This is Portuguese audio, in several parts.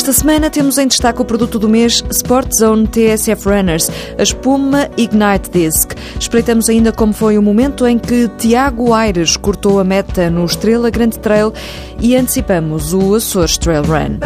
Esta semana temos em destaque o produto do mês Sport Zone TSF Runners, a espuma Ignite Disc. Espreitamos ainda como foi o momento em que Tiago Aires cortou a meta no Estrela Grande Trail e antecipamos o Açores Trail Run.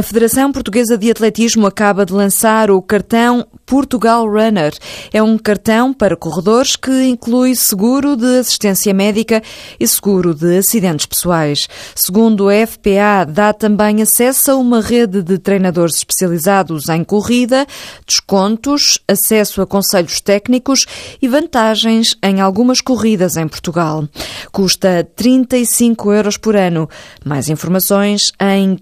A Federação Portuguesa de Atletismo acaba de lançar o cartão Portugal Runner. É um cartão para corredores que inclui seguro de assistência médica e seguro de acidentes pessoais. Segundo a FPA, dá também acesso a uma rede de treinadores especializados em corrida, descontos, acesso a conselhos técnicos e vantagens em algumas corridas em Portugal. Custa 35 euros por ano. Mais informações em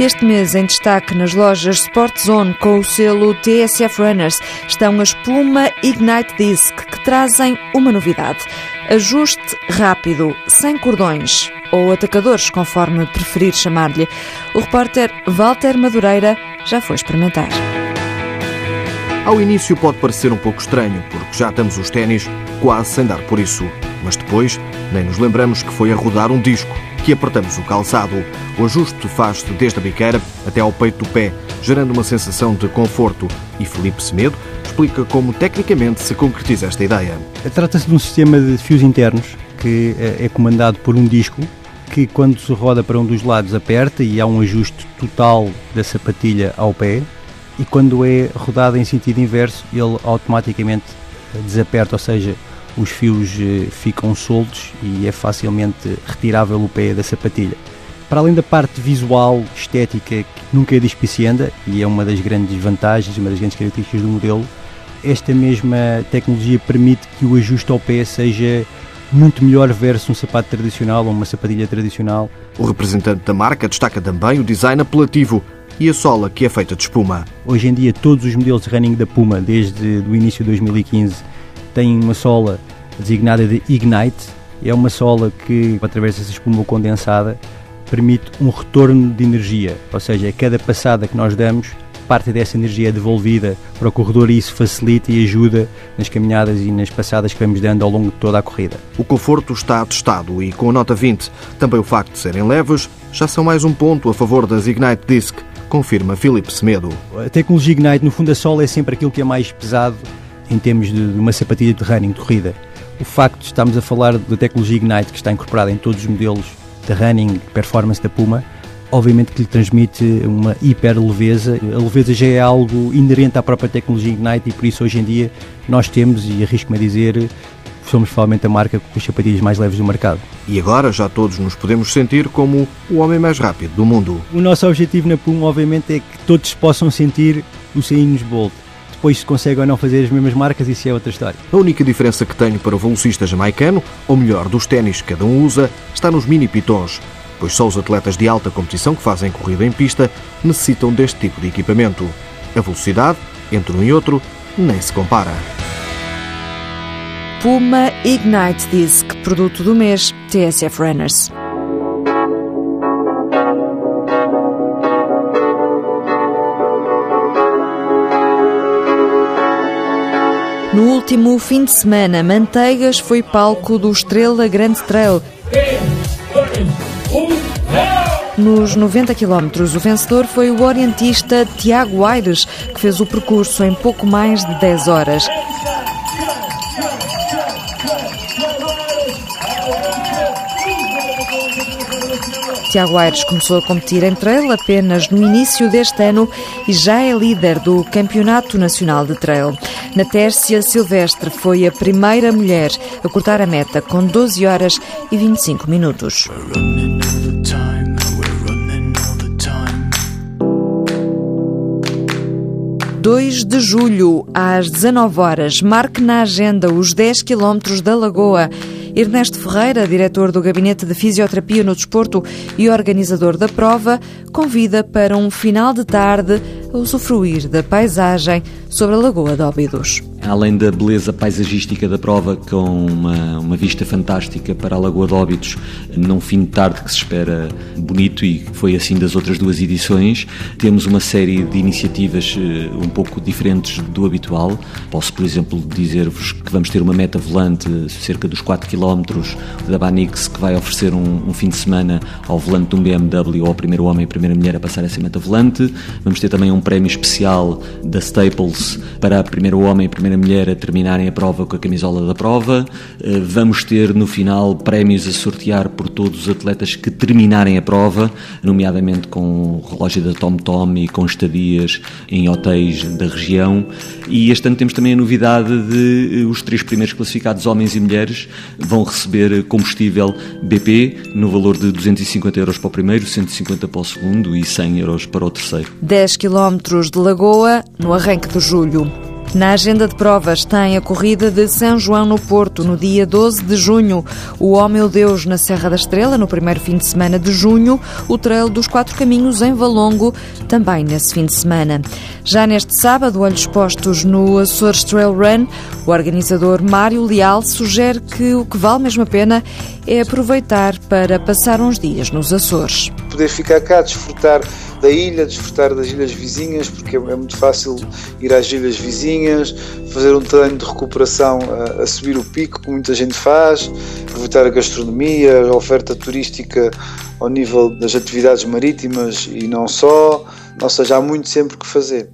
Este mês, em destaque nas lojas Sport Zone com o selo TSF Runners, estão as Puma Ignite Disc, que trazem uma novidade. Ajuste rápido, sem cordões ou atacadores, conforme preferir chamar-lhe. O repórter Walter Madureira já foi experimentar. Ao início pode parecer um pouco estranho, porque já estamos os ténis quase sem dar por isso. Mas depois nem nos lembramos que foi a rodar um disco que apertamos o calçado. O ajuste faz-se desde a biqueira até ao peito do pé, gerando uma sensação de conforto. E Felipe Semedo explica como tecnicamente se concretiza esta ideia. Trata-se de um sistema de fios internos que é comandado por um disco que quando se roda para um dos lados aperta e há um ajuste total da sapatilha ao pé e quando é rodado em sentido inverso ele automaticamente desaperta, ou seja, os fios ficam soltos e é facilmente retirável o pé da sapatilha. Para além da parte visual, estética, que nunca é dispicienda e é uma das grandes vantagens, uma das grandes características do modelo, esta mesma tecnologia permite que o ajuste ao pé seja muito melhor versus um sapato tradicional ou uma sapatilha tradicional. O representante da marca destaca também o design apelativo e a sola que é feita de espuma. Hoje em dia todos os modelos de running da Puma, desde o início de 2015, têm uma sola designada de Ignite. É uma sola que, através dessa espuma condensada, permite um retorno de energia, ou seja, a cada passada que nós damos, parte dessa energia é devolvida para o corredor e isso facilita e ajuda nas caminhadas e nas passadas que vamos dando ao longo de toda a corrida. O conforto está atestado e com a nota 20, também o facto de serem leves, já são mais um ponto a favor das Ignite Disc, confirma Filipe Semedo. A tecnologia Ignite, no fundo, a sola é sempre aquilo que é mais pesado em termos de uma sapatilha de running, de corrida. O facto de estarmos a falar da tecnologia Ignite que está incorporada em todos os modelos de running performance da Puma, obviamente que lhe transmite uma hiper leveza. A leveza já é algo inerente à própria tecnologia Ignite e por isso hoje em dia nós temos, e arrisco-me a dizer, somos provavelmente a marca com as sapatilhas mais leves do mercado. E agora já todos nos podemos sentir como o homem mais rápido do mundo. O nosso objetivo na Puma, obviamente, é que todos possam sentir o Sainz Bolt. Depois se consegue ou não fazer as mesmas marcas, isso é outra história. A única diferença que tenho para o velocista jamaicano, ou melhor, dos ténis que cada um usa, está nos mini pitons, pois só os atletas de alta competição que fazem corrida em pista necessitam deste tipo de equipamento. A velocidade, entre um e outro, nem se compara. Puma Ignite Disc, produto do mês TSF Runners. No último fim de semana, Manteigas foi palco do Estrela Grande Trail. Nos 90 km, o vencedor foi o orientista Tiago Aires, que fez o percurso em pouco mais de 10 horas. Tiago Aires começou a competir em trail apenas no início deste ano e já é líder do Campeonato Nacional de Trail. Na Tércia Silvestre foi a primeira mulher a cortar a meta com 12 horas e 25 minutos. 2 de julho, às 19 horas, marque na agenda os 10 quilómetros da Lagoa. Ernesto Ferreira, diretor do Gabinete de Fisioterapia no Desporto e organizador da prova, convida para um final de tarde a usufruir da paisagem sobre a Lagoa de Óbidos além da beleza paisagística da prova, com uma, uma vista fantástica para a Lagoa de Óbidos, num fim de tarde que se espera bonito e foi assim das outras duas edições, temos uma série de iniciativas eh, um pouco diferentes do habitual. Posso, por exemplo, dizer-vos que vamos ter uma meta volante, cerca dos 4 km, da Banix, que vai oferecer um, um fim de semana ao volante de um BMW, ao primeiro homem e primeira mulher a passar essa meta volante. Vamos ter também um prémio especial da Staples para primeiro homem e primeira mulher a terminarem a prova com a camisola da prova. Eh, vamos ter no final prémios a sortear por todos os atletas que terminarem a prova, nomeadamente com o relógio da Tom Tom e com estadias em hotéis da região. E este ano temos também a novidade de eh, os três primeiros classificados, homens e mulheres, vão receber combustível BP no valor de 250 euros para o primeiro, 150 para o segundo e 100 euros para o terceiro. 10 quilómetros de Lagoa no arranque de julho. Na agenda de provas tem a corrida de São João no Porto, no dia 12 de junho, o Ó Meu Deus na Serra da Estrela, no primeiro fim de semana de junho, o Trail dos Quatro Caminhos em Valongo, também nesse fim de semana. Já neste sábado, olhos postos no Açores Trail Run, o organizador Mário Leal sugere que o que vale mesmo a pena é aproveitar para passar uns dias nos Açores. Poder ficar cá, desfrutar da ilha, desfrutar das ilhas vizinhas, porque é, é muito fácil ir às ilhas vizinhas, fazer um treino de recuperação a, a subir o pico, como muita gente faz, aproveitar a gastronomia, a oferta turística ao nível das atividades marítimas e não só, ou seja, há muito sempre que fazer.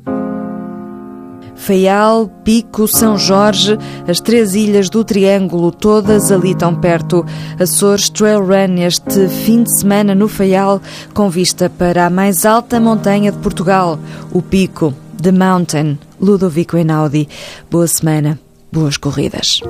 Faial, Pico, São Jorge, as três ilhas do Triângulo, todas ali tão perto. Açores Trail Run este fim de semana no Faial, com vista para a mais alta montanha de Portugal, o Pico, The Mountain, Ludovico Einaudi. Boa semana, boas corridas.